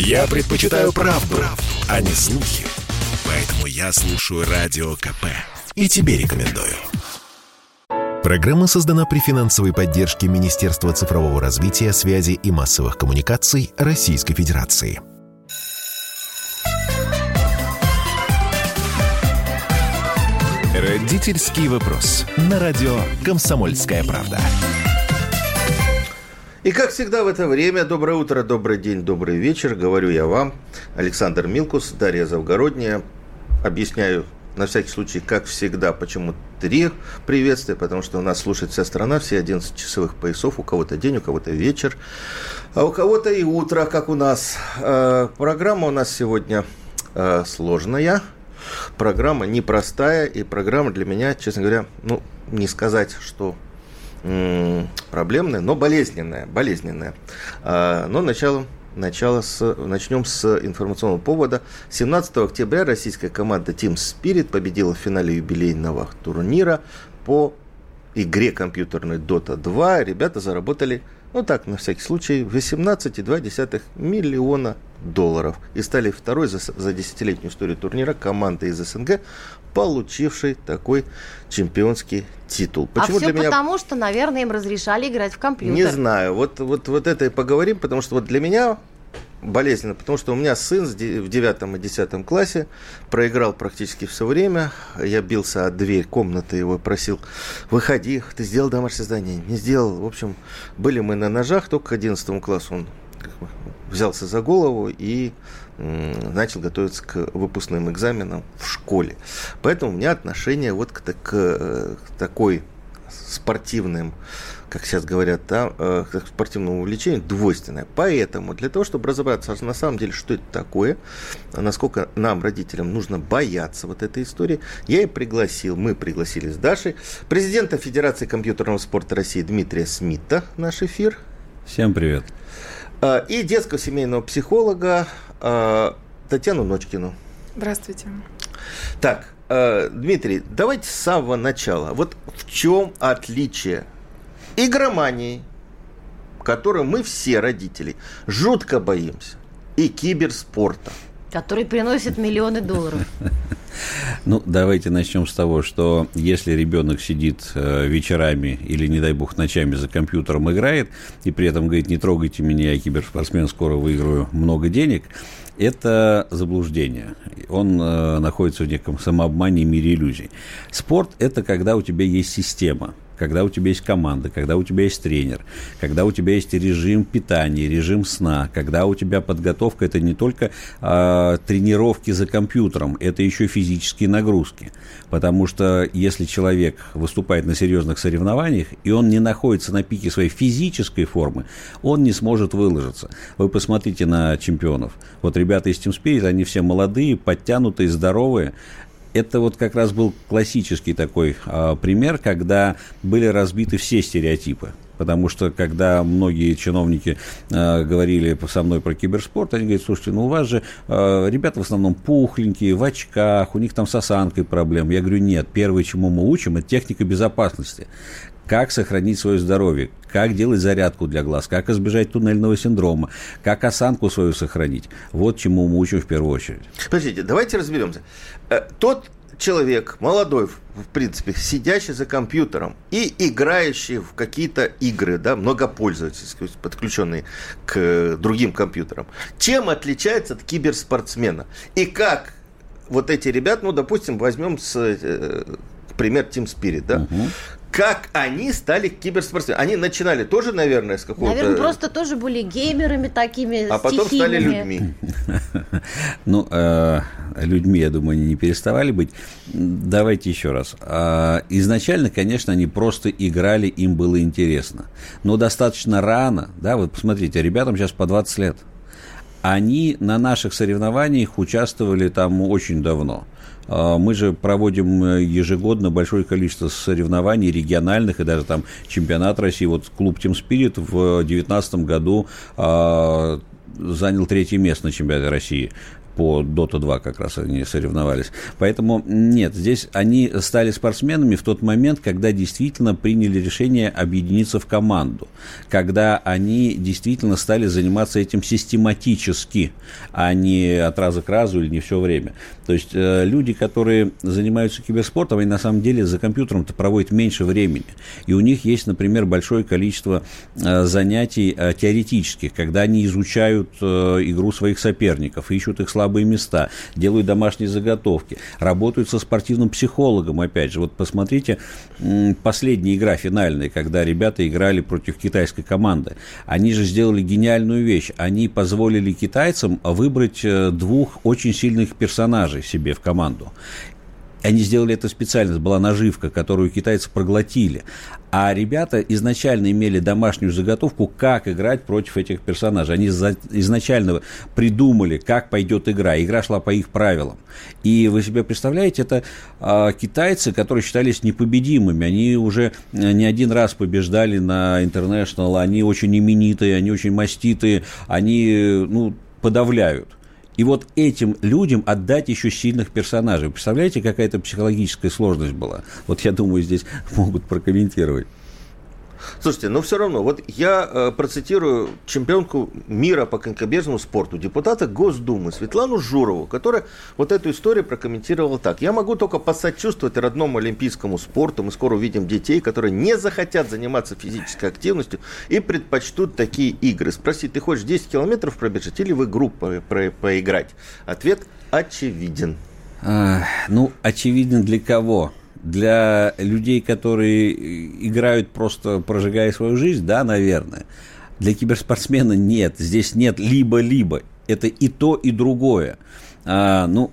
Я предпочитаю правду, правду, а не слухи. Поэтому я слушаю Радио КП. И тебе рекомендую. Программа создана при финансовой поддержке Министерства цифрового развития, связи и массовых коммуникаций Российской Федерации. Родительский вопрос. На радио «Комсомольская правда». И как всегда в это время, доброе утро, добрый день, добрый вечер, говорю я вам, Александр Милкус, Дарья Завгородняя. Объясняю на всякий случай, как всегда, почему три приветствия, потому что у нас слушает вся страна, все 11 часовых поясов, у кого-то день, у кого-то вечер, а у кого-то и утро, как у нас. Э, программа у нас сегодня э, сложная, программа непростая, и программа для меня, честно говоря, ну, не сказать, что проблемная, но болезненная, болезненная. А, но начало, начало с, начнем с информационного повода. 17 октября российская команда Team Spirit победила в финале юбилейного турнира по игре компьютерной Dota 2. Ребята заработали, ну так, на всякий случай, 18,2 миллиона долларов и стали второй за, за десятилетнюю историю турнира командой из СНГ, получившей такой чемпионский титул. А Почему а все для меня... потому, что, наверное, им разрешали играть в компьютер. Не знаю. Вот, вот, вот это и поговорим, потому что вот для меня болезненно, потому что у меня сын в девятом и десятом классе проиграл практически все время. Я бился от дверь комнаты, его просил, выходи, ты сделал домашнее задание. Не сделал. В общем, были мы на ножах, только к одиннадцатому классу он взялся за голову и начал готовиться к выпускным экзаменам в школе. Поэтому у меня отношение вот к, к, к такой спортивным, как сейчас говорят, да, э, к спортивному увлечению двойственное. Поэтому для того, чтобы разобраться на самом деле, что это такое, насколько нам, родителям, нужно бояться вот этой истории, я и пригласил, мы пригласили с Дашей, президента Федерации компьютерного спорта России Дмитрия Смита в наш эфир. Всем привет. А, и детского семейного психолога а, Татьяну Ночкину. Здравствуйте. Так, а, Дмитрий, давайте с самого начала. Вот в чем отличие игромании, которую мы все родители жутко боимся, и киберспорта – Который приносит миллионы долларов. Ну, давайте начнем с того, что если ребенок сидит э, вечерами или, не дай бог, ночами за компьютером играет, и при этом говорит, не трогайте меня, я киберспортсмен, скоро выиграю много денег, это заблуждение. Он э, находится в неком самообмане и мире иллюзий. Спорт – это когда у тебя есть система – когда у тебя есть команда, когда у тебя есть тренер, когда у тебя есть режим питания, режим сна, когда у тебя подготовка это не только э, тренировки за компьютером, это еще физические нагрузки. Потому что если человек выступает на серьезных соревнованиях, и он не находится на пике своей физической формы, он не сможет выложиться. Вы посмотрите на чемпионов. Вот ребята из Team Spirit, они все молодые, подтянутые, здоровые это вот как раз был классический такой э, пример, когда были разбиты все стереотипы. Потому что, когда многие чиновники э, говорили со мной про киберспорт, они говорят, слушайте, ну у вас же э, ребята в основном пухленькие, в очках, у них там с осанкой проблем. Я говорю, нет, первое, чему мы учим, это техника безопасности как сохранить свое здоровье, как делать зарядку для глаз, как избежать туннельного синдрома, как осанку свою сохранить. Вот чему мы учим в первую очередь. Подождите, давайте разберемся. Э, тот человек, молодой, в принципе, сидящий за компьютером и играющий в какие-то игры, да, многопользовательские, подключенные к другим компьютерам, чем отличается от киберспортсмена? И как вот эти ребята, ну, допустим, возьмем с, э, пример Team Spirit, да, угу как они стали киберспортсменами. Они начинали тоже, наверное, с какого-то... Наверное, просто тоже были геймерами такими А потом стали людьми. Ну, э, людьми, я думаю, они не переставали быть. Давайте еще раз. А, изначально, конечно, они просто играли, им было интересно. Но достаточно рано, да, вот посмотрите, ребятам сейчас по 20 лет. Они на наших соревнованиях участвовали там очень давно. А, мы же проводим э, ежегодно большое количество соревнований региональных и даже там чемпионат России. Вот клуб Team Spirit в 2019 году а, занял третье место на чемпионате России по Dota 2 как раз они соревновались. Поэтому нет, здесь они стали спортсменами в тот момент, когда действительно приняли решение объединиться в команду, когда они действительно стали заниматься этим систематически, а не от раза к разу или не все время. То есть э, люди, которые занимаются киберспортом, они на самом деле за компьютером-то проводят меньше времени. И у них есть, например, большое количество э, занятий э, теоретических, когда они изучают игру своих соперников, ищут их слабые места, делают домашние заготовки, работают со спортивным психологом, опять же. Вот посмотрите, последняя игра финальная, когда ребята играли против китайской команды. Они же сделали гениальную вещь. Они позволили китайцам выбрать двух очень сильных персонажей себе в команду. Они сделали это специально, была наживка, которую китайцы проглотили. А ребята изначально имели домашнюю заготовку, как играть против этих персонажей. Они изначально придумали, как пойдет игра. Игра шла по их правилам. И вы себе представляете, это а, китайцы, которые считались непобедимыми. Они уже э, не один раз побеждали на International. Они очень именитые, они очень маститые. Они ну, подавляют. И вот этим людям отдать еще сильных персонажей. Представляете, какая-то психологическая сложность была? Вот я думаю, здесь могут прокомментировать. Слушайте, но все равно, вот я э, процитирую чемпионку мира по конькобежному спорту, депутата Госдумы Светлану Журову, которая вот эту историю прокомментировала так. Я могу только посочувствовать родному олимпийскому спорту. Мы скоро увидим детей, которые не захотят заниматься физической активностью и предпочтут такие игры. Спроси, ты хочешь 10 километров пробежать или в игру по по поиграть? Ответ очевиден. А, ну, очевиден для кого? Для людей, которые играют просто прожигая свою жизнь, да, наверное. Для киберспортсмена нет. Здесь нет либо-либо. Это и то, и другое. А, ну,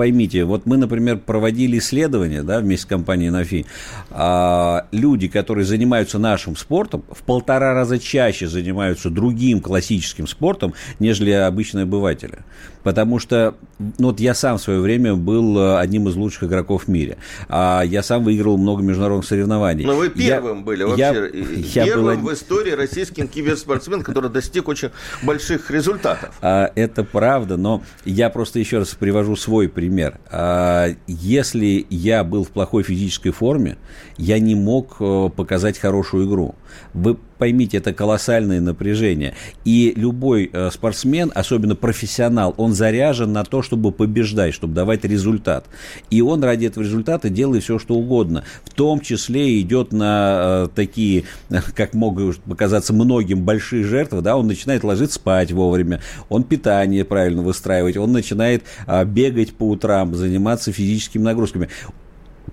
поймите, вот мы, например, проводили исследования да, вместе с компанией Нафи. А, люди, которые занимаются нашим спортом, в полтора раза чаще занимаются другим классическим спортом, нежели обычные обыватели. Потому что ну, вот я сам в свое время был э, одним из лучших игроков в мире. А я сам выиграл много международных соревнований. Но вы первым я, были вообще. Я, первым был... в истории российским киберспортсмен, который достиг очень больших результатов. А, это правда, но я просто еще раз привожу свой пример. А, если я был в плохой физической форме, я не мог э, показать хорошую игру. Вы поймите, это колоссальное напряжение. И любой э, спортсмен, особенно профессионал, он заряжен на то, чтобы побеждать, чтобы давать результат. И он ради этого результата делает все, что угодно. В том числе идет на э, такие, как могут показаться многим, большие жертвы. Да, он начинает ложиться спать вовремя, он питание правильно выстраивать, он начинает э, бегать по утрам, заниматься физическими нагрузками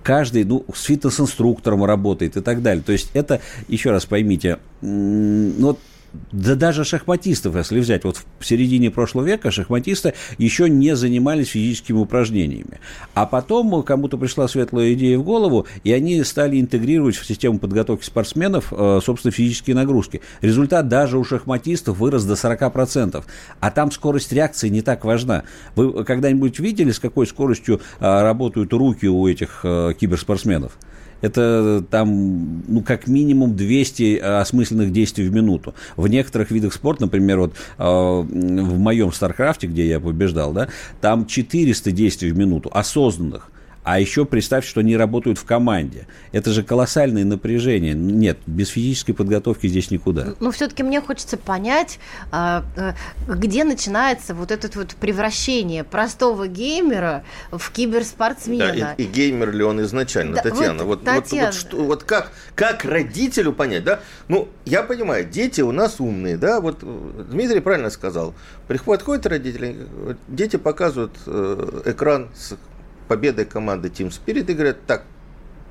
каждый ну, с фитнес-инструктором работает и так далее. То есть это, еще раз поймите, ну, да даже шахматистов, если взять, вот в середине прошлого века шахматисты еще не занимались физическими упражнениями. А потом кому-то пришла светлая идея в голову, и они стали интегрировать в систему подготовки спортсменов, э, собственно, физические нагрузки. Результат даже у шахматистов вырос до 40%. А там скорость реакции не так важна. Вы когда-нибудь видели, с какой скоростью э, работают руки у этих э, киберспортсменов? Это там, ну, как минимум 200 осмысленных действий в минуту. В некоторых видах спорта, например, вот э, в моем StarCraft е, где я побеждал, да, там 400 действий в минуту осознанных. А еще представь, что они работают в команде. Это же колоссальное напряжение. Нет, без физической подготовки здесь никуда. Но все-таки мне хочется понять, а, э, где начинается вот это вот превращение простого геймера в киберспортсмена. Да, и, и геймер ли он изначально, да, Татьяна? Вот, вот, Татьяна. Вот, вот, что, вот как, как родителю понять, да? Ну, я понимаю, дети у нас умные, да? Вот э, Дмитрий правильно сказал. Приходят, ходят родители, дети показывают э, экран с победой команды Team Spirit и говорят, так,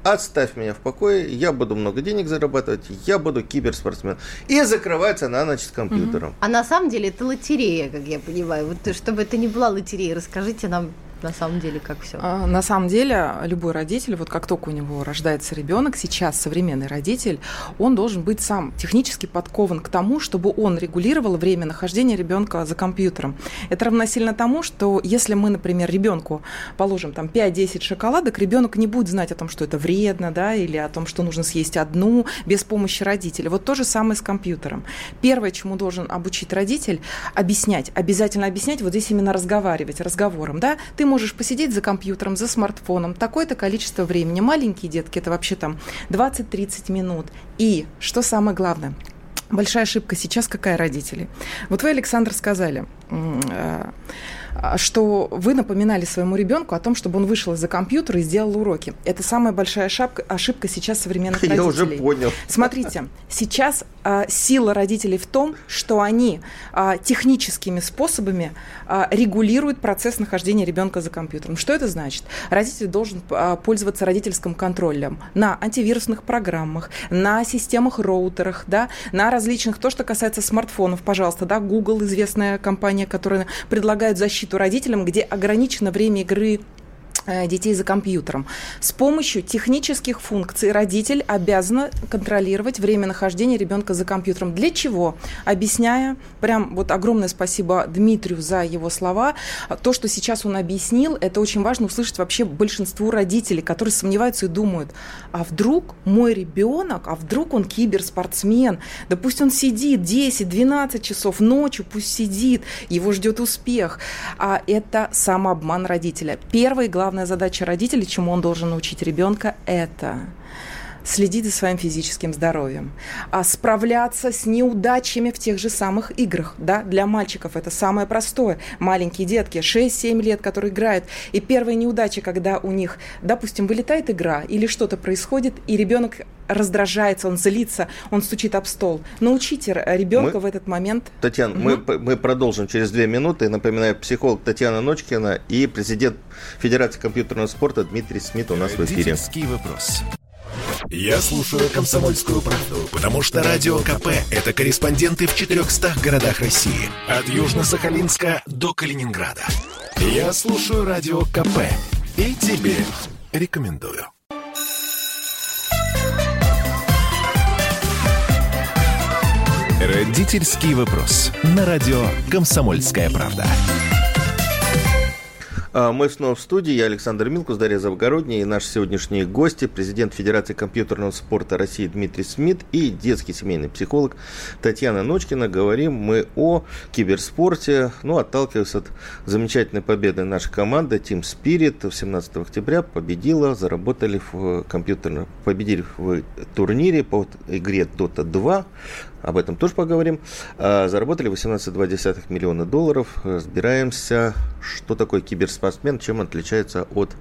отставь меня в покое, я буду много денег зарабатывать, я буду киберспортсмен. И закрывается на ночь с компьютером. Угу. А на самом деле это лотерея, как я понимаю. Вот чтобы это не была лотерея, расскажите нам на самом деле, как все? А, на самом деле, любой родитель, вот как только у него рождается ребенок, сейчас современный родитель, он должен быть сам технически подкован к тому, чтобы он регулировал время нахождения ребенка за компьютером. Это равносильно тому, что если мы, например, ребенку положим там 5-10 шоколадок, ребенок не будет знать о том, что это вредно, да, или о том, что нужно съесть одну без помощи родителя. Вот то же самое с компьютером. Первое, чему должен обучить родитель, объяснять, обязательно объяснять, вот здесь именно разговаривать, разговором, да, ты можешь посидеть за компьютером, за смартфоном такое-то количество времени. Маленькие детки, это вообще там 20-30 минут. И, что самое главное, большая ошибка сейчас какая родители? Вот вы, Александр, сказали, а, что вы напоминали своему ребенку о том, чтобы он вышел из-за компьютера и сделал уроки. Это самая большая ошибка, ошибка сейчас современных родителей. Я уже понял. Смотрите, сейчас а, сила родителей в том, что они а, техническими способами а, регулируют процесс нахождения ребенка за компьютером. Что это значит? Родитель должен а, пользоваться родительским контролем на антивирусных программах, на системах роутерах, да, на различных, то, что касается смартфонов, пожалуйста, да, Google, известная компания, которая предлагает защиту защиту родителям, где ограничено время игры детей за компьютером. С помощью технических функций родитель обязан контролировать время нахождения ребенка за компьютером. Для чего? Объясняя, прям вот огромное спасибо Дмитрию за его слова. То, что сейчас он объяснил, это очень важно услышать вообще большинству родителей, которые сомневаются и думают, а вдруг мой ребенок, а вдруг он киберспортсмен, да пусть он сидит 10-12 часов ночью, пусть сидит, его ждет успех. А это самообман родителя. Первый главный главная задача родителей, чему он должен научить ребенка, это следить за своим физическим здоровьем, а справляться с неудачами в тех же самых играх. Да? Для мальчиков это самое простое. Маленькие детки, 6-7 лет, которые играют. И первая неудача, когда у них, допустим, вылетает игра или что-то происходит, и ребенок раздражается, он злится, он стучит об стол. Научите ребенка мы, в этот момент. Татьяна, угу. мы, мы продолжим через две минуты. Напоминаю, психолог Татьяна Ночкина и президент Федерации компьютерного спорта Дмитрий Смит у нас в эфире. вопрос. Я слушаю «Комсомольскую правду», потому что «Радио КП» — это корреспонденты в 400 городах России. От Южно-Сахалинска до Калининграда. Я слушаю «Радио КП» и тебе рекомендую. Родительский вопрос. На радио «Комсомольская правда». А, мы снова в студии. Я Александр Милкус, Дарья Завгородняя и наши сегодняшние гости, президент Федерации компьютерного спорта России Дмитрий Смит и детский семейный психолог Татьяна Ночкина. Говорим мы о киберспорте, ну, отталкиваясь от замечательной победы нашей команды Team Spirit 17 октября победила, заработали в компьютерном, победили в турнире по игре Dota 2 об этом тоже поговорим. А, заработали 18,2 миллиона долларов. Разбираемся, что такое киберспортсмен, чем отличается от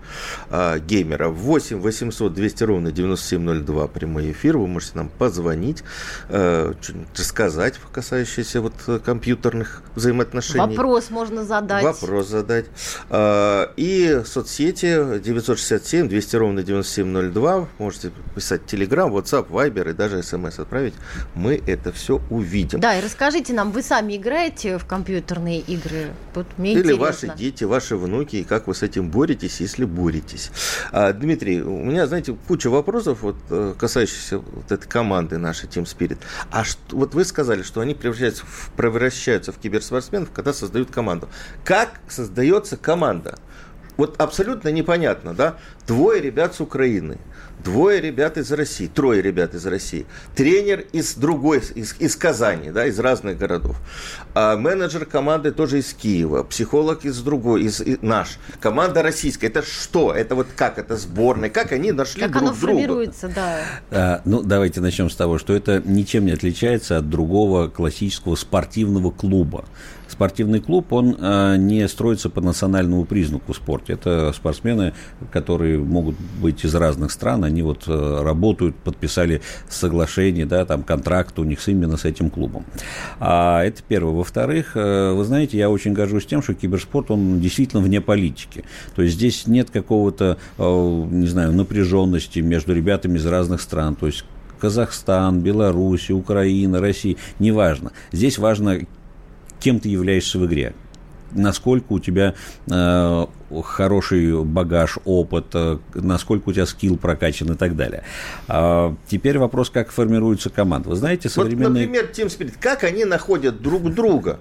а, геймера. 8 800 200 ровно 9702 прямой эфир. Вы можете нам позвонить, а, рассказать, касающиеся вот компьютерных взаимоотношений. Вопрос можно задать. Вопрос задать. А, и соцсети 967 200 ровно 9702. Можете писать Telegram, WhatsApp, Viber и даже смс отправить. Мы это все увидим. Да, и расскажите нам, вы сами играете в компьютерные игры? Вот мне Или интересно. ваши дети, ваши внуки, и как вы с этим боретесь, если боретесь. А, Дмитрий, у меня, знаете, куча вопросов, вот, э, касающихся вот этой команды нашей Team Spirit. А что, вот вы сказали, что они превращаются в, превращаются в киберспортсменов, когда создают команду. Как создается команда? Вот абсолютно непонятно, да? Двое ребят с Украины – двое ребят из России, трое ребят из России, тренер из другой, из, из Казани, да, из разных городов, а менеджер команды тоже из Киева, психолог из другой, из, из наш, команда российская. Это что? Это вот как? Это сборная? Как они нашли как друг оно друга? формируется, да. А, ну, давайте начнем с того, что это ничем не отличается от другого классического спортивного клуба спортивный клуб, он э, не строится по национальному признаку в спорте. Это спортсмены, которые могут быть из разных стран, они вот э, работают, подписали соглашение, да, там контракт у них именно с этим клубом. А это первое. Во-вторых, э, вы знаете, я очень горжусь тем, что киберспорт, он действительно вне политики. То есть здесь нет какого-то, не знаю, напряженности между ребятами из разных стран. То есть Казахстан, Беларусь, Украина, Россия, неважно. Здесь важно кем ты являешься в игре? Насколько у тебя э, хороший багаж, опыт, э, насколько у тебя скилл прокачан и так далее. А, теперь вопрос, как формируется команда. Вы знаете, современные... Вот, например, Team Spirit, как они находят друг друга?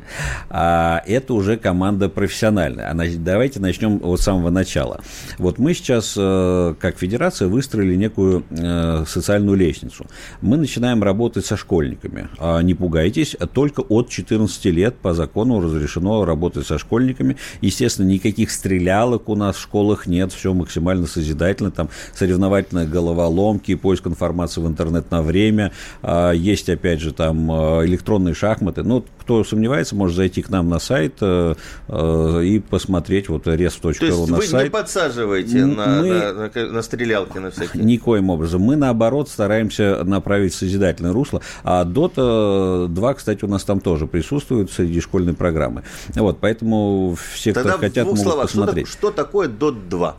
А, это уже команда профессиональная. А, давайте начнем от самого начала. Вот мы сейчас, э, как федерация, выстроили некую э, социальную лестницу. Мы начинаем работать со школьниками. А, не пугайтесь, только от 14 лет по закону разрешено работать со школьниками. Естественно, никаких стрелялок у нас в школах нет, все максимально созидательно. Там соревновательные головоломки, поиск информации в интернет на время. А, есть, опять же, там э, электронные шахматы. Ну, кто сомневается, может зайти к нам на сайт э, э, и посмотреть вот rest.ru То есть на вы сайт. не подсаживаете Мы... на, на, на, на стрелялки на всякие? Никоим образом. Мы, наоборот, стараемся направить созидательное русло. А Dota 2, кстати, у нас там тоже присутствует среди школьной программы. Вот, поэтому все, Тогда кто хотят, могут словах, посмотреть. Что, такое Dota 2?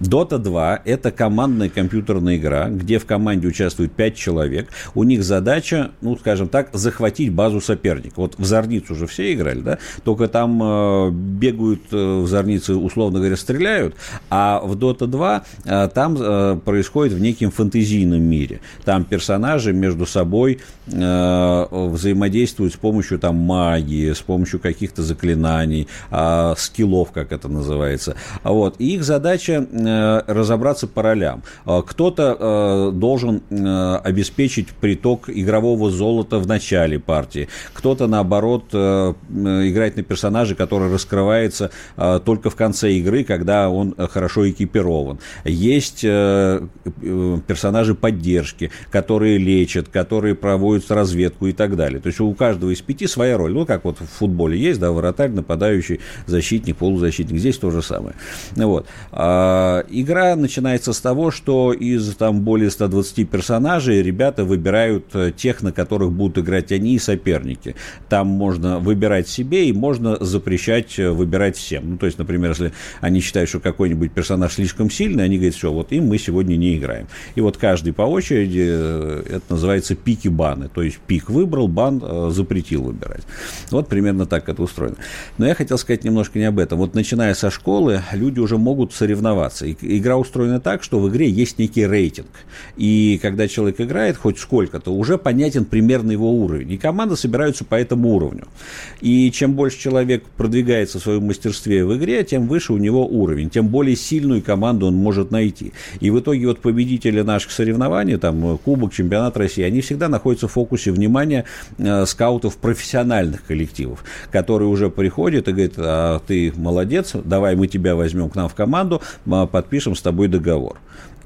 Dota 2 – это командная компьютерная игра, где в команде участвует 5 человек. У них задача, ну, скажем так, захватить базу соперника. Вот в Зорницу уже все играли, да? Только там э, бегают э, в Зорнице, условно говоря, стреляют, а в Dota 2 э, там э, происходит в неким фэнтезийном мире. Там персонажи между собой э, взаимодействуют с помощью там магии, с помощью каких-то заклинаний, э, скиллов, как это называется. Вот. И их задача э, разобраться по ролям. Э, кто-то э, должен э, обеспечить приток игрового золота в начале партии, кто-то, наоборот, э, э играет на персонаже, который раскрывается э, только в конце игры, когда он хорошо экипирован. Есть э, э, персонажи поддержки, которые лечат, которые проводят разведку и так далее. То есть у каждого из пяти своя роль. Ну, как вот в футболе есть, да, вратарь, нападающий, защитник, полузащитник. Здесь то же самое. Вот. А, игра начинается с того, что из там более 120 персонажей ребята выбирают э, тех, на которых будут играть они и соперники. Там можно выбирать себе и можно запрещать э, выбирать всем. Ну, то есть, например, если они считают, что какой-нибудь персонаж слишком сильный, они говорят, все, вот им мы сегодня не играем. И вот каждый по очереди, э, это называется пики баны. То есть пик выбрал, бан запретил выбирать. Вот примерно так это устроено. Но я хотел сказать немножко не об этом. Вот начиная со школы, люди уже могут соревноваться. И игра устроена так, что в игре есть некий рейтинг. И когда человек играет хоть сколько-то, уже понятен примерно его уровень. И команды собираются по этому уровню. И чем больше человек продвигается в своем мастерстве в игре, тем выше у него уровень, тем более сильную команду он может найти. И в итоге вот победители наших соревнований, там Кубок, Чемпионат России, они всегда находятся в фокусе внимания э, скаутов профессиональных коллективов, которые уже приходят и говорят, а ты молодец, давай мы тебя возьмем к нам в команду, подпишем с тобой договор.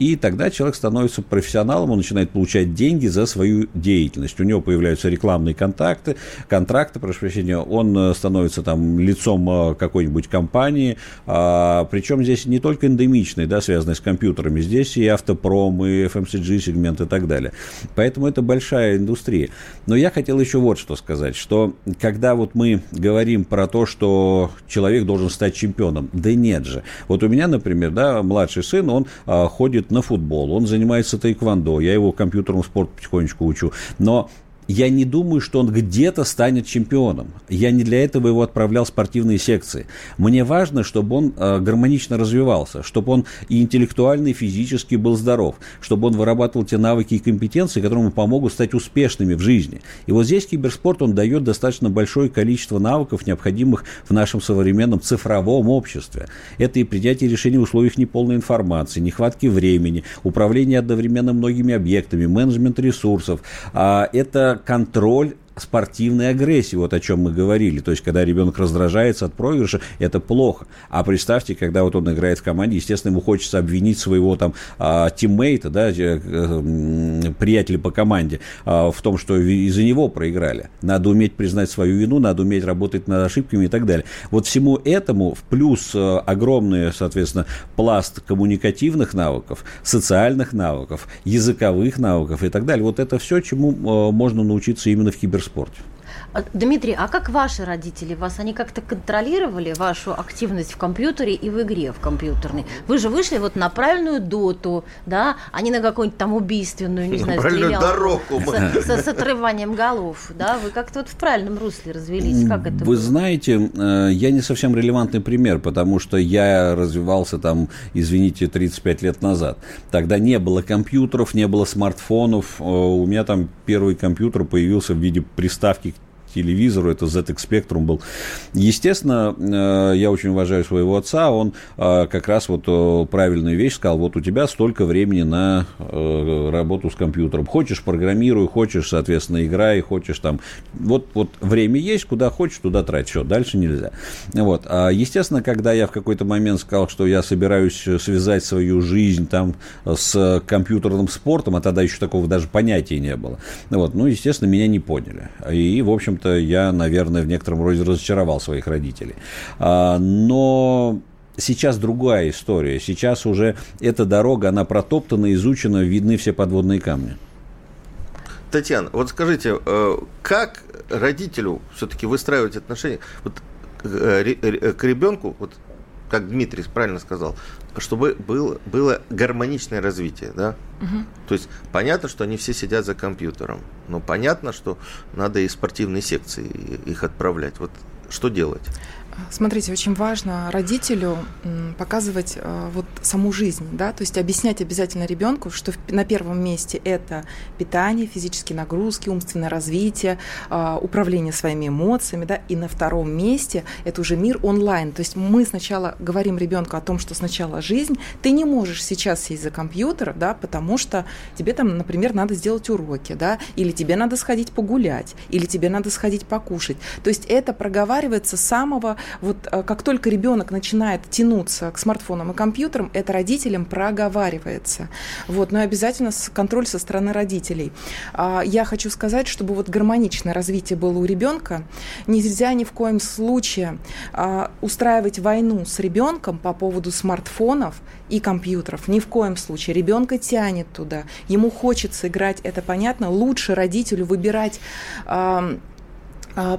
И тогда человек становится профессионалом, он начинает получать деньги за свою деятельность. У него появляются рекламные контакты, контракты, прошу прощения, он э, становится там лицом э, какой-нибудь компании. А, причем здесь не только эндемичные, да, связанные с компьютерами, здесь и автопром, и FMCG сегмент и так далее. Поэтому это большая индустрия. Но я хотел еще вот что сказать, что когда вот мы говорим про то, что человек должен стать чемпионом, да нет же. Вот у меня, например, да, младший сын, он а, ходит на футбол, он занимается тайквандо, я его компьютерному спорту потихонечку учу. Но я не думаю, что он где-то станет чемпионом. Я не для этого его отправлял в спортивные секции. Мне важно, чтобы он э, гармонично развивался, чтобы он и интеллектуально, и физически был здоров, чтобы он вырабатывал те навыки и компетенции, которые ему помогут стать успешными в жизни. И вот здесь киберспорт, он дает достаточно большое количество навыков, необходимых в нашем современном цифровом обществе. Это и принятие решений в условиях неполной информации, нехватки времени, управление одновременно многими объектами, менеджмент ресурсов. А это контроль спортивной агрессии, вот о чем мы говорили. То есть, когда ребенок раздражается от проигрыша, это плохо. А представьте, когда вот он играет в команде, естественно, ему хочется обвинить своего там а, тиммейта, да, э, приятеля по команде а, в том, что из-за него проиграли. Надо уметь признать свою вину, надо уметь работать над ошибками и так далее. Вот всему этому в плюс э, огромный, соответственно, пласт коммуникативных навыков, социальных навыков, языковых навыков и так далее. Вот это все, чему э, можно научиться именно в киберспорте киберспорте. А, Дмитрий, а как ваши родители вас, они как-то контролировали вашу активность в компьютере и в игре в компьютерной? Вы же вышли вот на правильную доту, да, а не на какую-нибудь там убийственную, не знаю, правильную дорогу. С, с, с отрыванием голов, да? Вы как-то вот в правильном русле развелись. Как это Вы было? знаете, э, я не совсем релевантный пример, потому что я развивался там, извините, 35 лет назад. Тогда не было компьютеров, не было смартфонов. Э, У меня там первый компьютер появился в виде приставки к телевизору, это ZX Spectrum был. Естественно, э, я очень уважаю своего отца, он э, как раз вот э, правильную вещь сказал, вот у тебя столько времени на работу с компьютером. Хочешь, программируй, хочешь, соответственно, играй, хочешь там. Вот, вот время есть, куда хочешь, туда трать. Все, дальше нельзя. Вот. А, естественно, когда я в какой-то момент сказал, что я собираюсь связать свою жизнь там с компьютерным спортом, а тогда еще такого даже понятия не было, вот, ну, естественно, меня не поняли. И, в общем-то, я, наверное, в некотором роде разочаровал своих родителей. А, но сейчас другая история. Сейчас уже эта дорога, она протоптана, изучена, видны все подводные камни. Татьяна, вот скажите, э, как родителю все-таки выстраивать отношения вот, э, к ребенку, вот как Дмитрий правильно сказал, чтобы был, было гармоничное развитие, да? То есть понятно, что они все сидят за компьютером, но понятно, что надо и спортивные секции их отправлять. Вот что делать? Смотрите, очень важно родителю показывать э, вот саму жизнь, да, то есть объяснять обязательно ребенку, что на первом месте это питание, физические нагрузки, умственное развитие, э, управление своими эмоциями, да, и на втором месте это уже мир онлайн. То есть мы сначала говорим ребенку о том, что сначала жизнь, ты не можешь сейчас сесть за компьютер, да, потому что тебе там, например, надо сделать уроки, да, или тебе надо сходить погулять, или тебе надо сходить покушать. То есть это проговаривается с самого вот э, как только ребенок начинает тянуться к смартфонам и компьютерам, это родителям проговаривается. Вот, но обязательно контроль со стороны родителей. А, Я хочу сказать, чтобы вот гармоничное развитие было у ребенка, нельзя ни в коем случае а, устраивать войну с ребенком по поводу смартфонов и компьютеров. Ни в коем случае. Ребенка тянет туда. Ему хочется играть, это понятно. Лучше родителю выбирать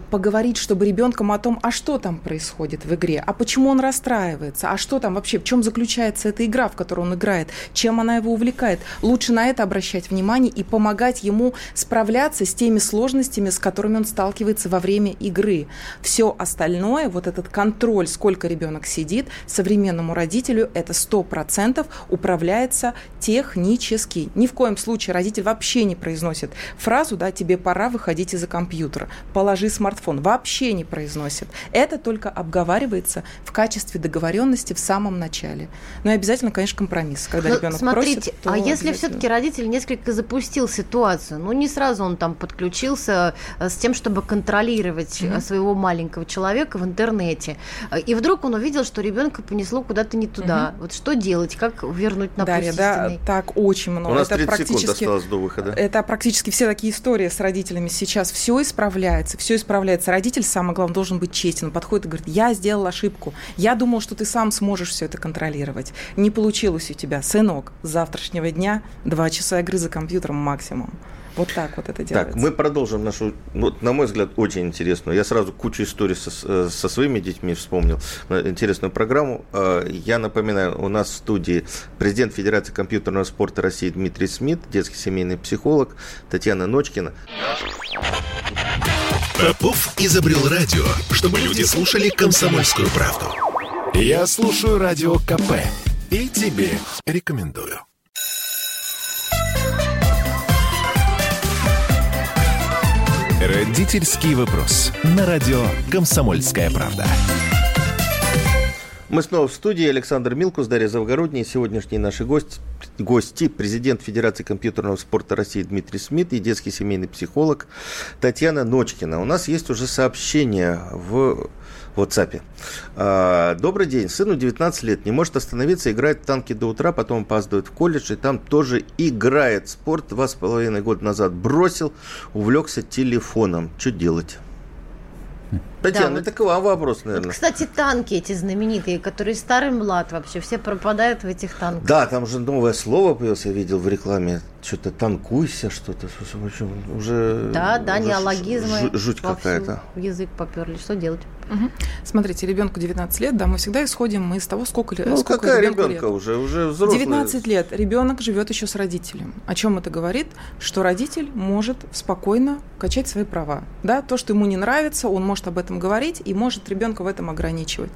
поговорить, чтобы ребенком о том, а что там происходит в игре, а почему он расстраивается, а что там вообще, в чем заключается эта игра, в которой он играет, чем она его увлекает. Лучше на это обращать внимание и помогать ему справляться с теми сложностями, с которыми он сталкивается во время игры. Все остальное, вот этот контроль, сколько ребенок сидит, современному родителю это 100% управляется технически. Ни в коем случае родитель вообще не произносит фразу, да, тебе пора выходить из-за компьютера, положи смартфон. Вообще не произносит. Это только обговаривается в качестве договоренности в самом начале. Ну и обязательно, конечно, компромисс. Когда Ну, ребенок смотрите, просит, а если обязательно. все-таки родитель несколько запустил ситуацию, ну не сразу он там подключился э, с тем, чтобы контролировать Мгм. своего маленького человека в интернете, Э, и вдруг он увидел, что ребенка понесло куда-то не туда. Вот что делать, как вернуть на Дарья, путь да, так очень много. У нас это 30 секунд практически осталось до выхода. Это практически все такие истории с родителями. Сейчас все исправляется, все исправляется. Родитель, самое главное, должен быть честен. Он подходит и говорит, я сделал ошибку. Я думал, что ты сам сможешь все это контролировать. Не получилось у тебя. Сынок, с завтрашнего дня два часа игры за компьютером максимум. Вот так вот это делается. Так, мы продолжим нашу, ну, на мой взгляд, очень интересную. Я сразу кучу историй со, с- со своими детьми вспомнил. э, Интересную программу. Э, Я напоминаю, у нас в студии президент Федерации компьютерного спорта России Дмитрий Смит, детский семейный психолог Татьяна Ночкина. Попов изобрел радио, чтобы люди слушали комсомольскую правду. Я слушаю радио КП и тебе рекомендую. Родительский вопрос. На радио «Комсомольская правда». Мы снова в студии. Александр Милкус, Дарья Завгородний. Сегодняшние наши гости, гости президент Федерации компьютерного спорта России Дмитрий Смит и детский семейный психолог Татьяна Ночкина. У нас есть уже сообщение в WhatsApp. А, Добрый день. Сыну 19 лет. Не может остановиться, играет в танки до утра, потом опаздывает в колледж, и там тоже играет. Спорт два с половиной года назад бросил, увлекся телефоном. Что делать? Татьяна, вот- это к вам вопрос, Вот, наверное. кстати, танки эти знаменитые, которые старый млад вообще, все пропадают в этих танках. Да, там же новое слово появилось, я видел в рекламе. что-то танкуйся, что-то. В общем, уже... Да, да, неологизмы. Жуть какая-то. Язык поперли. Что делать? Угу. Смотрите, ребенку 19 лет, да, мы всегда исходим из того, сколько, ну, сколько какая ребенка лет. уже, уже взрослый. 19 лет, ребенок живет еще с родителем. О чем это говорит? Что родитель может спокойно качать свои права. Да? То, что ему не нравится, он может об этом говорить и может ребенка в этом ограничивать.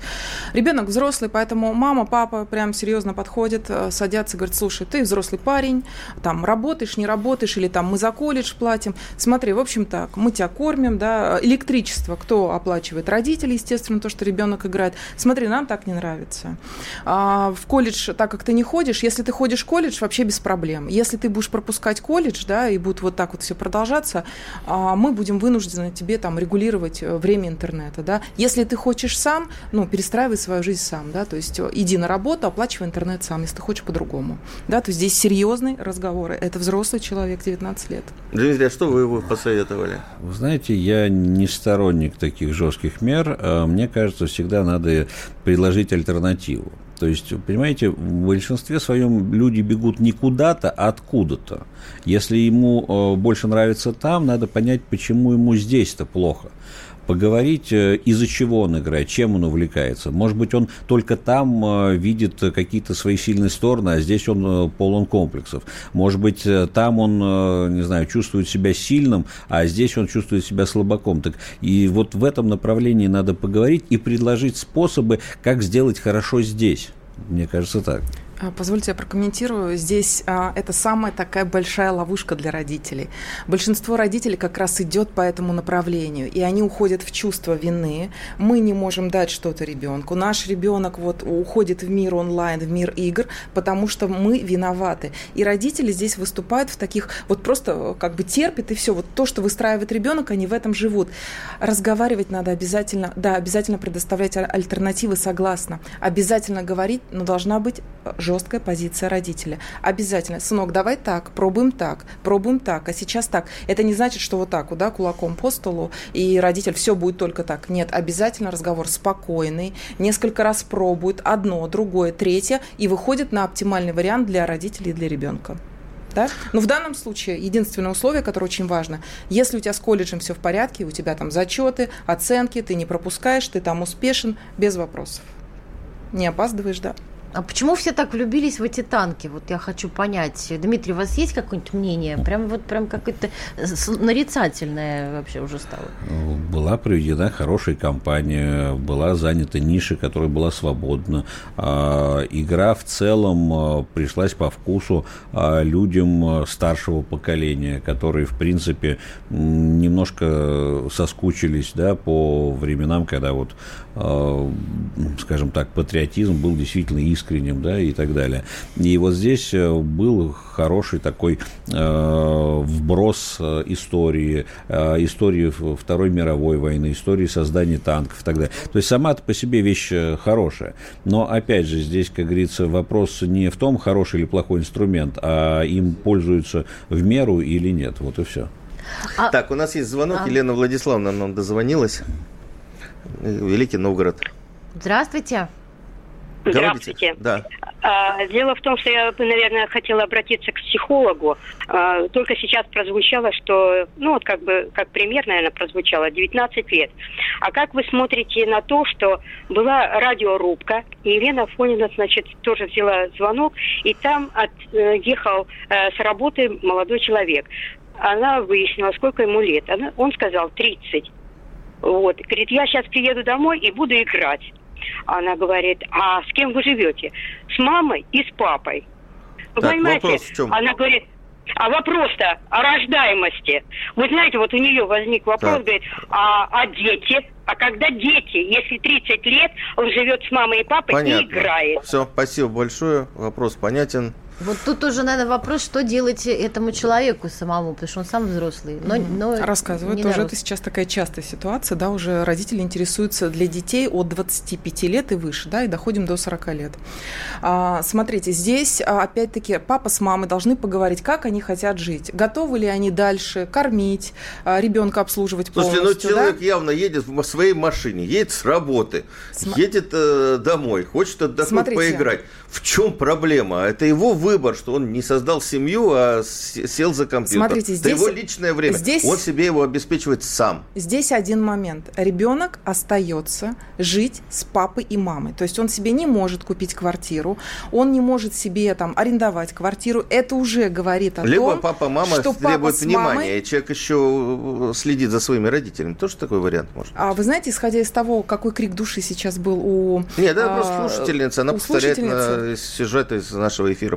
Ребенок взрослый, поэтому мама, папа прям серьезно подходят, э, садятся, говорят, слушай, ты взрослый парень, там работаешь, не работаешь, или там мы за колледж платим. Смотри, в общем так, мы тебя кормим, да, электричество кто оплачивает? Родители, естественно, то, что ребенок играет. Смотри, нам так не нравится. А в колледж, так как ты не ходишь, если ты ходишь в колледж, вообще без проблем. Если ты будешь пропускать колледж, да, и будет вот так вот все продолжаться, а, мы будем вынуждены тебе там регулировать э, время интернета, да. Если ты хочешь сам, ну, перестраивай свою жизнь сам, да, то есть э, иди на работу, оплачивай интернет сам, если ты хочешь по-другому, да, то есть здесь серьезные разговоры. Это взрослый человек, 19 лет. Дмитрий, а что вы его посоветовали? Вы знаете, я не сторонник таких жестких мер. А мне кажется, всегда надо предложить альтернативу. То есть, понимаете, в большинстве своем люди бегут не куда-то, а откуда-то. Если ему э, больше нравится там, надо понять, почему ему здесь-то плохо поговорить, э, из-за чего он играет, чем он увлекается. Может быть, он только там э, видит какие-то свои сильные стороны, а здесь он э, полон комплексов. Может быть, там он, не знаю, чувствует себя сильным, а здесь он чувствует себя слабаком. Так и вот в этом направлении надо поговорить и предложить способы, как сделать хорошо здесь. Мне кажется, так. А, позвольте я прокомментирую. Здесь а, это самая такая большая ловушка для родителей. Большинство родителей как раз идет по этому направлению, и они уходят в чувство вины. Мы не можем дать что-то ребенку. Наш ребенок вот уходит в мир онлайн, в мир игр, потому что мы виноваты. И родители здесь выступают в таких вот просто как бы терпят и все. Вот то, что выстраивает ребенок, они в этом живут. Разговаривать надо обязательно, да, обязательно предоставлять альтернативы, согласно. Обязательно говорить, но должна быть жесткая позиция родителя. Обязательно, сынок, давай так, пробуем так, пробуем так, а сейчас так. Это не значит, что вот так, да, кулаком по столу, и родитель все будет только так. Нет, обязательно разговор спокойный, несколько раз пробует одно, другое, третье, и выходит на оптимальный вариант для родителей и для ребенка. Да? Но в данном случае единственное условие, которое очень важно, если у тебя с колледжем все в порядке, у тебя там зачеты, оценки, ты не пропускаешь, ты там успешен, без вопросов. Не опаздываешь, да. А почему все так влюбились в эти танки? Вот я хочу понять. Дмитрий, у вас есть какое-нибудь мнение? Прям вот прям какое-то нарицательное вообще уже стало. Была проведена хорошая кампания, была занята ниша, которая была свободна. А, игра в целом а, пришлась по вкусу а, людям старшего поколения, которые, в принципе, немножко соскучились да, по временам, когда вот, скажем так, патриотизм был действительно искренним да, и так далее. И вот здесь э, был хороший такой э, вброс э, истории, истории Второй мировой войны, истории создания танков и так далее. То есть сама по себе вещь хорошая. Но, опять же, здесь, как говорится, вопрос не в том, хороший или плохой инструмент, а им пользуются в меру или нет. Вот и все. А... Так, у нас есть звонок. А... Елена Владиславовна нам дозвонилась. Великий Новгород. Здравствуйте. Здравствуйте. Да. А, дело в том, что я бы, наверное, хотела обратиться к психологу. А, только сейчас прозвучало, что, ну вот как бы, как пример, наверное, прозвучало, 19 лет. А как вы смотрите на то, что была радиорубка, и Елена Афонина, значит, тоже взяла звонок, и там отъехал э, с работы молодой человек. Она выяснила, сколько ему лет. Она, он сказал 30. Вот. Говорит, я сейчас приеду домой и буду играть. Она говорит, а с кем вы живете? С мамой и с папой. Вы так, понимаете? в чем? Она говорит, а вопрос-то о рождаемости. Вы знаете, вот у нее возник вопрос, так. говорит, а, а дети? А когда дети, если 30 лет, он живет с мамой и папой Понятно. и играет. Все, спасибо большое. Вопрос понятен. Вот тут уже, наверное, вопрос, что делать этому человеку самому, потому что он сам взрослый. Но, но Рассказывают, тоже это сейчас такая частая ситуация, да, уже родители интересуются для детей от 25 лет и выше, да, и доходим до 40 лет. А, смотрите, здесь, а, опять-таки, папа с мамой должны поговорить, как они хотят жить. Готовы ли они дальше кормить, а, ребенка обслуживать полностью, Слушайте, ну человек да? явно едет в своей машине, едет с работы, См... едет э, домой, хочет отдохнуть, Смотрите. поиграть. В чем проблема? Это его вы выбор, что он не создал семью, а сел за компьютер. Смотрите, здесь... Это его личное время. Здесь... Он себе его обеспечивает сам. Здесь один момент. Ребенок остается жить с папой и мамой. То есть он себе не может купить квартиру, он не может себе там арендовать квартиру. Это уже говорит о Либо том, папа, мама что требует папа внимания, мамой... и человек еще следит за своими родителями. Тоже такой вариант может. А вы знаете, исходя из того, какой крик души сейчас был у... Нет, да, а, просто слушательница, она повторяет на сюжет из нашего эфира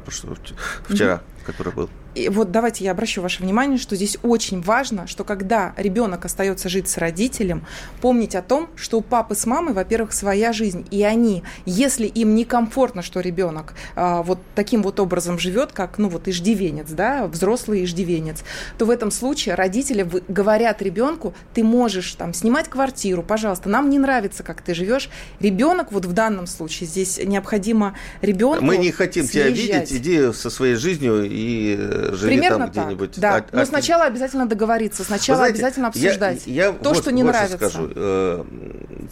вчера, mm-hmm. который был. И вот давайте я обращу ваше внимание, что здесь очень важно, что когда ребенок остается жить с родителем, помнить о том, что у папы с мамой, во-первых, своя жизнь, и они, если им некомфортно, что ребенок а, вот таким вот образом живет, как, ну вот иждивенец, да, взрослый иждивенец, то в этом случае родители говорят ребенку, ты можешь там снимать квартиру, пожалуйста, нам не нравится, как ты живешь. Ребенок вот в данном случае здесь необходимо ребенку Мы не хотим съезжать. тебя видеть, иди со своей жизнью и э, живи Примерно там где-нибудь. Да. А, Но а... сначала обязательно договориться, сначала знаете, обязательно обсуждать я, я то, вот, что не вот нравится. Скажу. Э,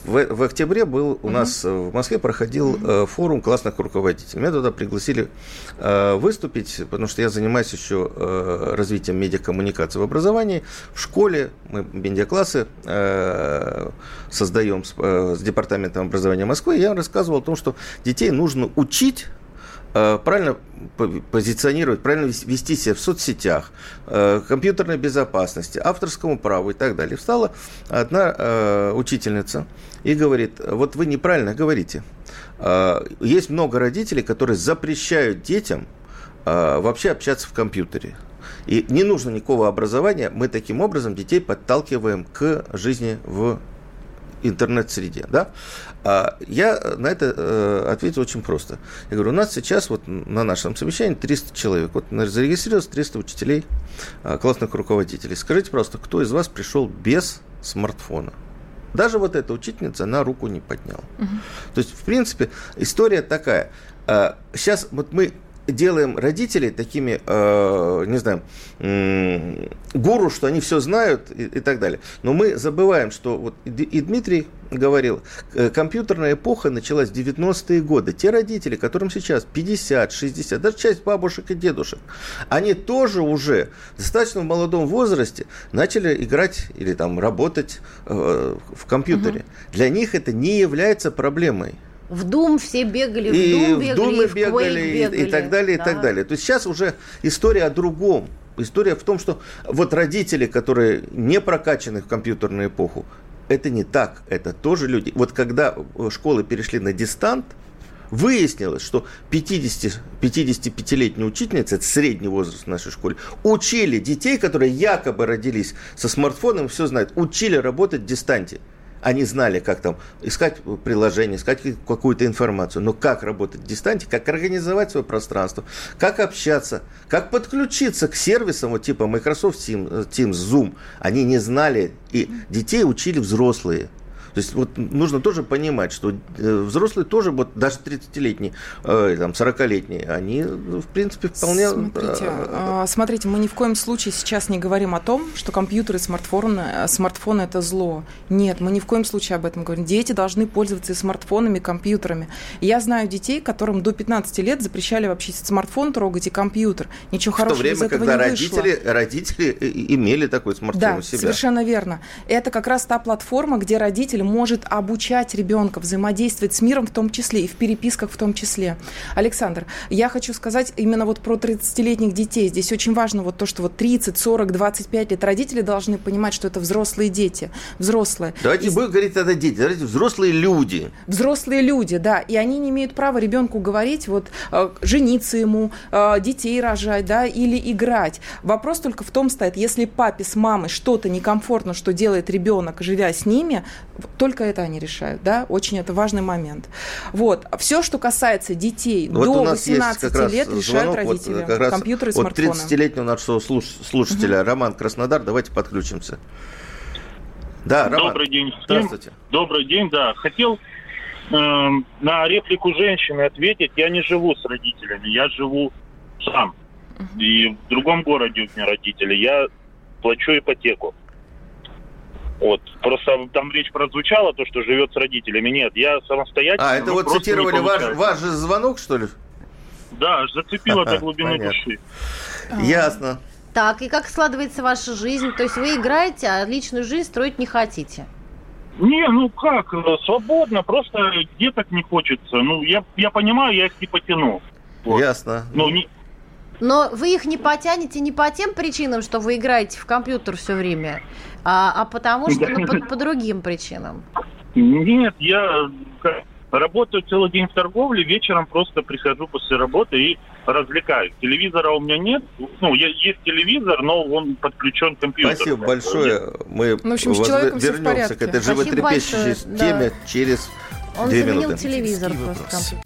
в, в октябре был у угу. нас в Москве проходил угу. форум классных руководителей. Меня туда пригласили э, выступить, потому что я занимаюсь еще развитием медиакоммуникации в образовании. В школе мы медиаклассы создаем с, с Департаментом образования Москвы. Я рассказывал о том, что детей нужно учить правильно позиционировать, правильно вести себя в соцсетях, э, компьютерной безопасности, авторскому праву и так далее. Встала одна э, учительница и говорит, вот вы неправильно говорите. Есть много родителей, которые запрещают детям вообще общаться в компьютере. И не нужно никакого образования. Мы таким образом детей подталкиваем к жизни в интернет-среде. Да? А я на это э, ответил очень просто. Я говорю, у нас сейчас вот на нашем совещании 300 человек. Вот зарегистрировалось 300 учителей, э, классных руководителей. Скажите просто, кто из вас пришел без смартфона? Даже вот эта учительница, она руку не подняла. Угу. То есть, в принципе, история такая. Сейчас а, вот мы делаем родителей такими, э, не знаю, э, гуру, что они все знают и, и так далее. Но мы забываем, что вот и Дмитрий говорил, э, компьютерная эпоха началась в 90-е годы. Те родители, которым сейчас 50, 60, даже часть бабушек и дедушек, они тоже уже достаточно в молодом возрасте начали играть или там работать э, в компьютере. Угу. Для них это не является проблемой. В Дум все бегали, и в Дум бегали, в, Думы в бегали, бегали, и, и так далее, да. и так далее. То есть сейчас уже история о другом. История в том, что вот родители, которые не прокачаны в компьютерную эпоху, это не так, это тоже люди. Вот когда школы перешли на дистант, выяснилось, что 50, 55-летняя учительница, это средний возраст в нашей школе, учили детей, которые якобы родились со смартфоном, все знают, учили работать в дистанте. Они знали, как там искать приложение, искать какую-то информацию. Но как работать в дистанте, как организовать свое пространство, как общаться, как подключиться к сервисам вот типа Microsoft Teams, Zoom. Они не знали, и детей учили взрослые. То есть вот нужно тоже понимать, что э, взрослые тоже, вот даже 30-летние, э, там, 40-летние, они, в принципе, вполне... Смотрите, э, смотрите, мы ни в коем случае сейчас не говорим о том, что компьютеры, смартфоны, смартфоны – это зло. Нет, мы ни в коем случае об этом говорим. Дети должны пользоваться и смартфонами, и компьютерами. Я знаю детей, которым до 15 лет запрещали вообще смартфон трогать и компьютер. Ничего хорошего в то время, из этого когда не родители, вышло. родители имели такой смартфон да, у себя. совершенно верно. Это как раз та платформа, где родитель может обучать ребенка взаимодействовать с миром в том числе и в переписках в том числе. Александр, я хочу сказать именно вот про 30-летних детей. Здесь очень важно вот то, что вот 30, 40, 25 лет родители должны понимать, что это взрослые дети, взрослые. Давайте и... будем говорить тогда дети, давайте взрослые люди. Взрослые люди, да, и они не имеют права ребенку говорить, вот, э, жениться ему, э, детей рожать, да, или играть. Вопрос только в том стоит, если папе с мамой что-то некомфортно, что делает ребенок, живя с ними, только это они решают, да, очень это важный момент. Вот, все, что касается детей вот до 18 лет, решают родители. Вот, как раз компьютеры и вот смартфоны. 30-летнего нашего слушателя, угу. Роман Краснодар, давайте подключимся. Да, Роман. Добрый день. Здравствуйте. Добрый день, да. Хотел э, на реплику женщины ответить. Я не живу с родителями, я живу сам. И в другом городе у меня родители. Я плачу ипотеку. Вот. Просто там речь прозвучала, то, что живет с родителями. Нет, я самостоятельно. А, это вот цитировали ваш, ваш же звонок, что ли? Да, зацепило до глубины души. Ясно. Так, и как складывается ваша жизнь? То есть вы играете, а личную жизнь строить не хотите? Не, ну как, свободно, просто деток не хочется. Ну, я, я понимаю, я их не потяну. Вот. Ясно. Ну, не... Но вы их не потянете не по тем причинам, что вы играете в компьютер все время, а, а потому что ну, по, по другим причинам. Нет, я Работаю целый день в торговле, вечером просто прихожу после работы и развлекаюсь. Телевизора у меня нет. Ну, есть телевизор, но он подключен к компьютеру. Спасибо большое. Мы ну, в общем, воз... вернемся к этой животрепещущей теме да. через он две заменил минуты. телевизор просто.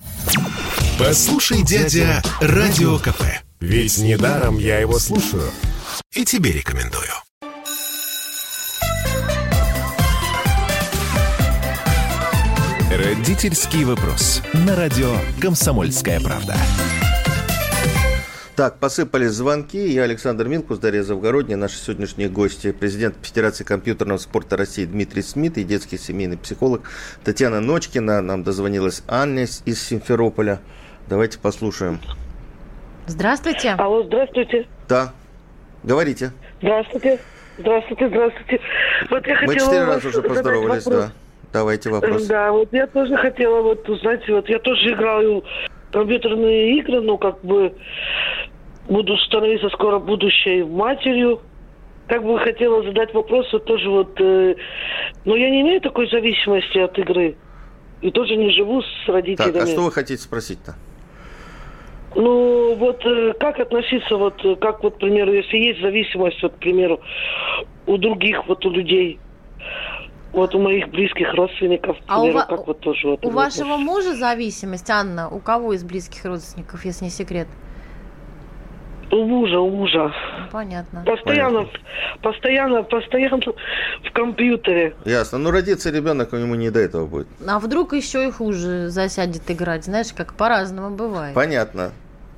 Послушай, дядя, Радио КП. Ведь недаром я его слушаю. И тебе рекомендую. Родительский вопрос. На радио «Комсомольская правда». Так, посыпались звонки. Я Александр Минкус, Дарья Завгородняя, наши сегодняшние гости. Президент Федерации компьютерного спорта России Дмитрий Смит и детский семейный психолог Татьяна Ночкина. Нам дозвонилась Анна из Симферополя. Давайте послушаем. Здравствуйте. Алло, здравствуйте. Да, говорите. Здравствуйте. Здравствуйте, здравствуйте. Вот я Мы четыре раза уже поздоровались, да. Давайте вопрос. Да, вот я тоже хотела вот узнать, вот я тоже играю в компьютерные игры, ну, как бы буду становиться скоро будущей матерью. Как бы хотела задать вопрос, вот тоже вот, э, но я не имею такой зависимости от игры. И тоже не живу с родителями. Так, а что вы хотите спросить-то? Ну, вот э, как относиться, вот, э, как вот, к примеру, если есть зависимость, вот, к примеру, у других, вот, у людей, вот у моих близких родственников, а примеру, у, как вот тоже вот. У вашего мужа зависимость, Анна? У кого из близких родственников, если не секрет? У мужа, у мужа. Понятно. Постоянно, Понятно. постоянно, постоянно в компьютере. Ясно. Ну, родится ребенок, ему не до этого будет. А вдруг еще и хуже засядет играть? Знаешь, как по-разному бывает. Понятно.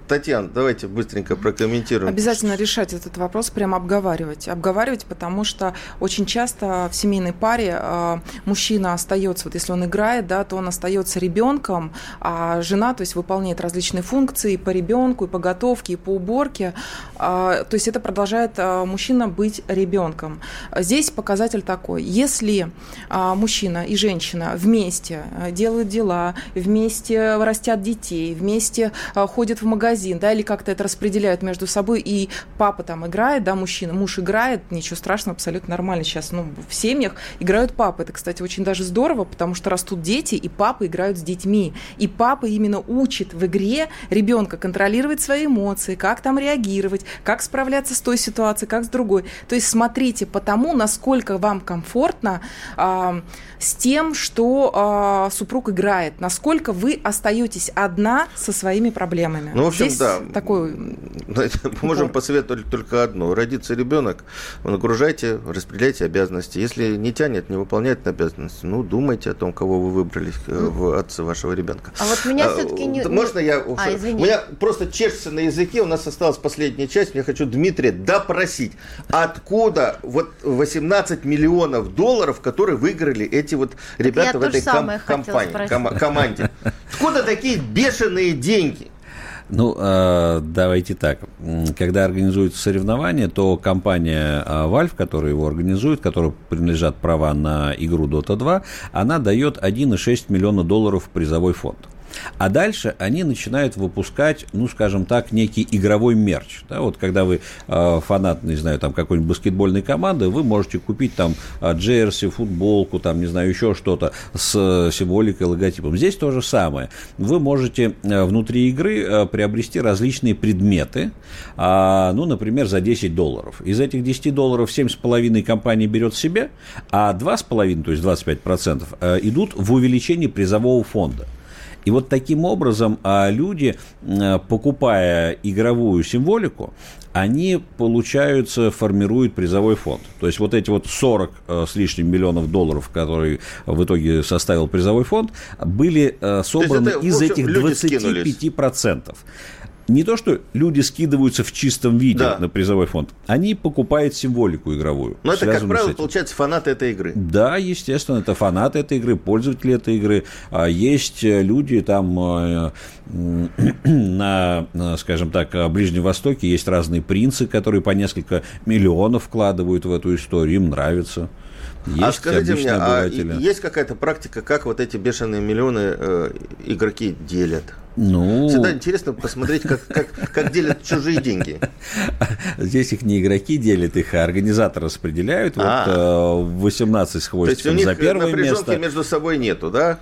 Татьяна, давайте быстренько прокомментируем. Обязательно решать этот вопрос, прямо обговаривать. Обговаривать, потому что очень часто в семейной паре э, мужчина остается, вот если он играет, да, то он остается ребенком, а жена, то есть выполняет различные функции по ребенку, и по готовке, и по уборке. Э, то есть это продолжает э, мужчина быть ребенком. Здесь показатель такой. Если э, мужчина и женщина вместе делают дела, вместе растят детей, вместе э, ходят в магазин, магазин, да, или как-то это распределяют между собой, и папа там играет, да, мужчина, муж играет, ничего страшного, абсолютно нормально сейчас, ну, в семьях играют папы, это, кстати, очень даже здорово, потому что растут дети, и папы играют с детьми, и папа именно учит в игре ребенка контролировать свои эмоции, как там реагировать, как справляться с той ситуацией, как с другой, то есть смотрите по тому, насколько вам комфортно э, с тем, что э, супруг играет, насколько вы остаетесь одна со своими проблемами. Ну, в общем, Здесь да. Такой... Мы можем посоветовать только одно. Родится ребенок, нагружайте, распределяйте обязанности. Если не тянет, не выполняет обязанности, ну, думайте о том, кого вы выбрали э, в отце вашего ребенка. А вот меня а, все-таки не... Можно я... А, извини. У меня просто чешется на языке, у нас осталась последняя часть, я хочу Дмитрия допросить. Откуда вот 18 миллионов долларов, которые выиграли эти вот ребята в этой ком- компании, ком- команде? Откуда такие бешеные деньги? Ну, э, давайте так. Когда организуются соревнования, то компания э, Valve, которая его организует, которая принадлежат права на игру Dota 2, она дает 1,6 миллиона долларов в призовой фонд. А дальше они начинают выпускать, ну, скажем так, некий игровой мерч. Да, вот когда вы э, фанат, не знаю, там какой-нибудь баскетбольной команды, вы можете купить там э, джерси, футболку, там, не знаю, еще что-то с символикой, логотипом. Здесь то же самое. Вы можете э, внутри игры э, приобрести различные предметы, э, ну, например, за 10 долларов. Из этих 10 долларов 7,5 компания берет себе, а 2,5, то есть 25%, э, идут в увеличение призового фонда. И вот таким образом а, люди, покупая игровую символику, они, получаются, формируют призовой фонд. То есть вот эти вот 40 э, с лишним миллионов долларов, которые в итоге составил призовой фонд, были э, собраны из этих 25%. Не то, что люди скидываются в чистом виде да. на призовой фонд, они покупают символику игровую. Но это, как правило, получается фанаты этой игры. Да, естественно, это фанаты этой игры, пользователи этой игры. А есть э, люди там э, на, скажем так, Ближнем Востоке, есть разные принцы, которые по несколько миллионов вкладывают в эту историю, им нравится. Есть а скажите мне, а есть какая-то практика, как вот эти бешеные миллионы э, игроки делят? Ну... Всегда интересно посмотреть, как, как, как делят чужие деньги. Здесь их не игроки делят, их организаторы распределяют. А. Вот 18 с хвостиком за первое место. между собой нету, да?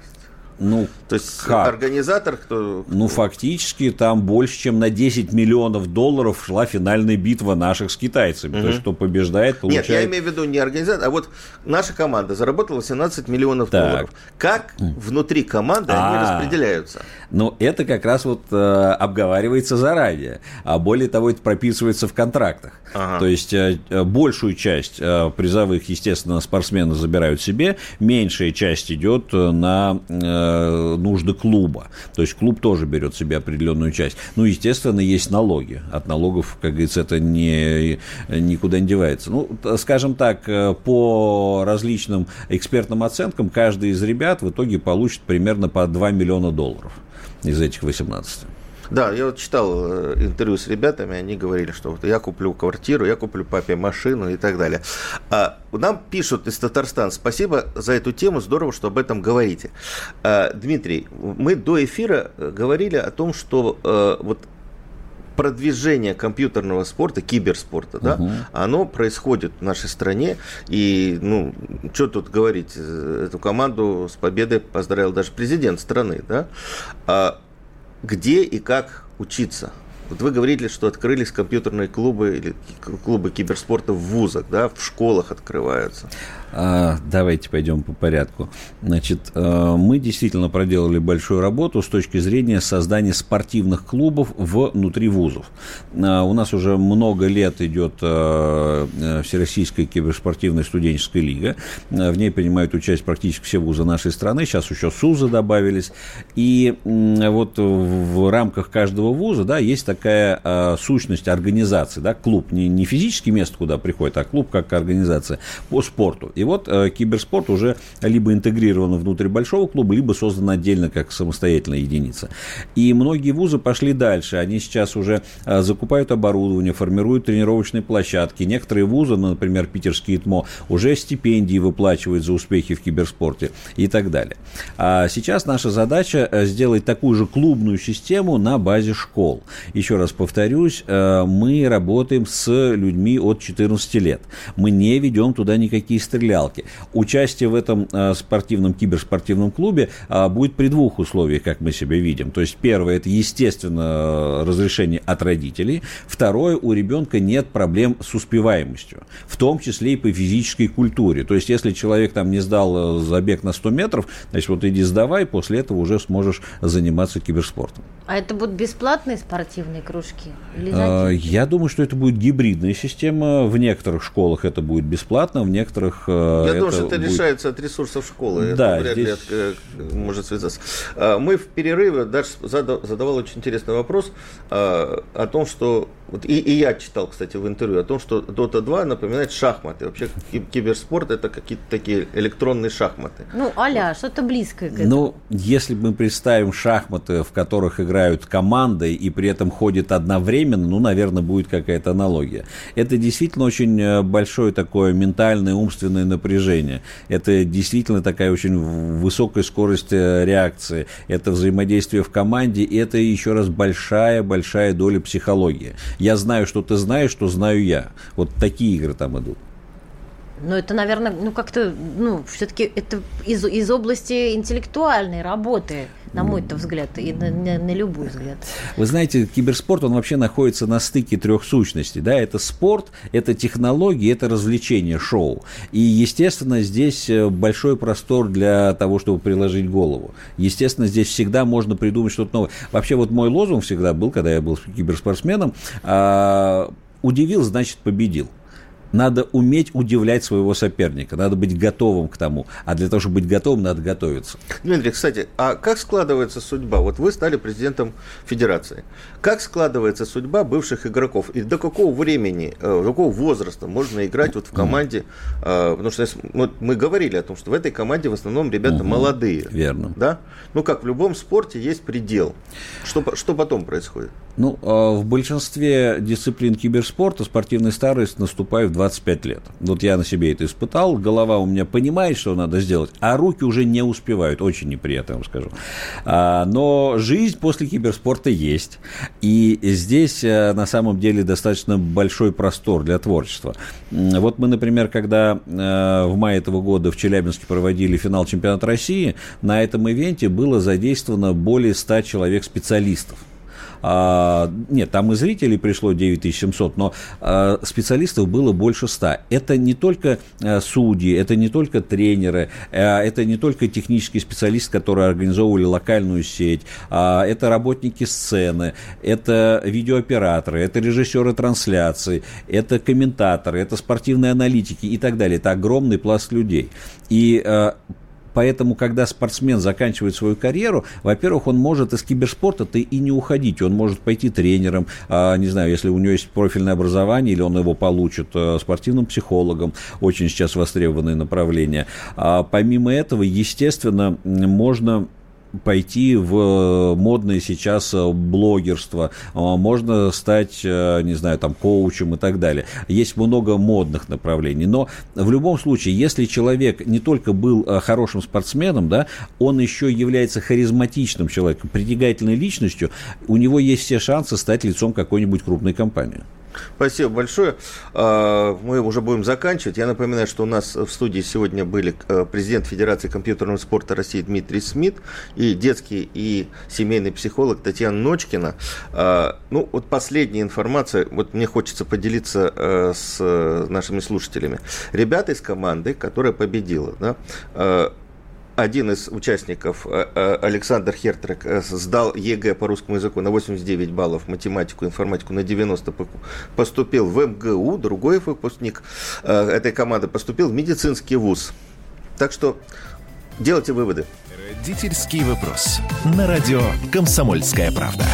Ну, то есть как? организатор, кто... Ну, фактически там больше, чем на 10 миллионов долларов шла финальная битва наших с китайцами. Угу. То есть, кто побеждает, получает... Нет, я имею в виду не организатор, а вот наша команда заработала 17 миллионов так. долларов. Как внутри команды А-а-а. они а. распределяются? Ну, это как раз вот э, обговаривается заранее. А более того, это прописывается в контрактах. Ага. То есть, э, э большую часть э, призовых, естественно, спортсмены забирают себе, меньшая часть идет на... Э, Э, нужды клуба. То есть клуб тоже берет себе определенную часть. Ну, естественно, есть налоги. От налогов, как говорится, это не, никуда не девается. Ну, скажем так, э, по различным экспертным оценкам, каждый из ребят в итоге получит примерно по 2 миллиона долларов из этих 18. Да, я вот читал э, интервью с ребятами, они говорили, что вот я куплю квартиру, я куплю папе машину и так далее. А нам пишут из Татарстана, спасибо за эту тему, здорово, что об этом говорите. А, Дмитрий, мы до эфира э, говорили о том, что а, вот продвижение компьютерного спорта, киберспорта, да, угу. оно происходит в нашей стране. И, ну, что тут говорить, эту команду с победой поздравил даже президент страны, да. А где и как учиться. Вот вы говорили, что открылись компьютерные клубы или клубы киберспорта в вузах, да, в школах открываются. А, давайте пойдем по порядку. Значит, э, мы действительно проделали большую работу с точки зрения создания спортивных клубов внутри вузов. А, у нас уже много лет идет э, э, Всероссийская киберспортивная студенческая лига. В ней принимают участие практически все вузы нашей страны. Сейчас еще СУЗы добавились. И вот в рамках каждого вуза да, есть такая сущность организации. Да, клуб не, не физическое место, куда приходит, а клуб как организация по спорту. И вот э, киберспорт уже либо интегрирован внутрь большого клуба, либо создан отдельно как самостоятельная единица. И многие вузы пошли дальше. Они сейчас уже э, закупают оборудование, формируют тренировочные площадки. Некоторые вузы, например, питерские ТМО, уже стипендии выплачивают за успехи в киберспорте и так далее. А сейчас наша задача э, сделать такую же клубную систему на базе школ. Еще раз повторюсь, э, мы работаем с людьми от 14 лет. Мы не ведем туда никакие стрелялки стрелялки. Участие в этом э, спортивном, киберспортивном клубе э, будет при двух условиях, как мы себя видим. То есть, первое, это, естественно, разрешение от родителей. Второе, у ребенка нет проблем с успеваемостью, в том числе и по физической культуре. То есть, если человек там не сдал э, забег на 100 метров, значит, вот иди сдавай, после этого уже сможешь заниматься киберспортом. А это будут бесплатные спортивные кружки? Или Я думаю, что это будет гибридная система. В некоторых школах это будет бесплатно, в некоторых Э, Я думаю, что это будет... решается от ресурсов школы. Да, это вряд здесь... ли от, э, может связаться. А, мы в перерыве даже задавал очень интересный вопрос о том, что вот и, и я читал, кстати, в интервью о том, что Dota 2 напоминает шахматы. Вообще киберспорт это какие-то такие электронные шахматы. Ну, аля, что-то близкое к этому. Ну, если мы представим шахматы, в которых играют командой и при этом ходят одновременно, ну, наверное, будет какая-то аналогия. Это действительно очень э, большое такое ментальное, умственное напряжение. Это действительно такая очень высокая скорость э, реакции. Это взаимодействие в команде, и это еще раз большая-большая доля психологии я знаю, что ты знаешь, что знаю я. Вот такие игры там идут. Но это, наверное, ну как-то, ну, все-таки это из, из области интеллектуальной работы, на мой -то взгляд, и на, на, на любой взгляд. Вы знаете, киберспорт, он вообще находится на стыке трех сущностей, да, это спорт, это технологии, это развлечение, шоу. И, естественно, здесь э, большой простор для того, чтобы приложить голову. Естественно, здесь всегда можно придумать что-то новое. Вообще, вот мой лозунг всегда был, когда я был киберспортсменом, а, удивил, значит, победил. Надо уметь удивлять своего соперника, надо быть готовым к тому. А для того, чтобы быть готовым, надо готовиться. Дмитрий, кстати, а как складывается судьба? Вот вы стали президентом федерации. Как складывается судьба бывших игроков? И до какого времени, э, до какого возраста можно играть вот в команде? Mm. Потому что вот мы говорили о том, что в этой команде в основном ребята угу. молодые. Верно. Да? Ну, как в любом спорте есть предел. Что, что потом происходит? Ну, а в большинстве дисциплин киберспорта спортивная старость наступает в 25 лет. Вот я на себе это испытал. Голова у меня понимает, что надо сделать, а руки уже не успевают. Очень неприятно, я вам скажу. А, но жизнь после киберспорта есть. И здесь э, на самом деле достаточно большой простор для творчества. Вот мы, например, когда э, в мае этого года в Челябинске проводили финал чемпионата России, на этом ивенте было задействовано более 100 человек специалистов. А, нет, там и зрителей пришло 9700, но а, специалистов было больше 100. Это не только а, судьи, это не только тренеры, а, это не только технические специалисты, которые организовывали локальную сеть, а, это работники сцены, это видеооператоры, это режиссеры трансляций, это комментаторы, это спортивные аналитики и так далее. Это огромный пласт людей. И а, Поэтому, когда спортсмен заканчивает свою карьеру, во-первых, он может из киберспорта-то и не уходить. Он может пойти тренером, а, не знаю, если у него есть профильное образование, или он его получит а, спортивным психологом, очень сейчас востребованное направление. А помимо этого, естественно, можно пойти в э, модное сейчас э, блогерство, а, можно стать, э, не знаю, там, коучем и так далее. Есть много модных направлений, но в любом случае, если человек не только был хорошим спортсменом, да, он еще является харизматичным человеком, притягательной личностью, у него есть все шансы стать лицом какой-нибудь крупной компании. Спасибо большое. А, мы уже будем заканчивать. Я напоминаю, что у нас в студии сегодня были э, президент Федерации компьютерного спорта России Дмитрий Смит и детский и семейный психолог Татьяна Ночкина. А, ну, вот последняя информация, вот мне хочется поделиться э, с нашими слушателями. Ребята из команды, которая победила, да, э, один из участников, э, э, Александр Хертек, э, сдал ЕГЭ по русскому языку на 89 баллов, математику, информатику на 90, поступил в МГУ, другой выпускник этой команды поступил в медицинский вуз. Так что делайте выводы. Родительский вопрос. На радио «Комсомольская правда».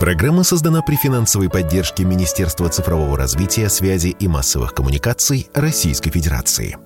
Программа создана при финансовой поддержке Министерства цифрового развития, связи и массовых коммуникаций Российской Федерации.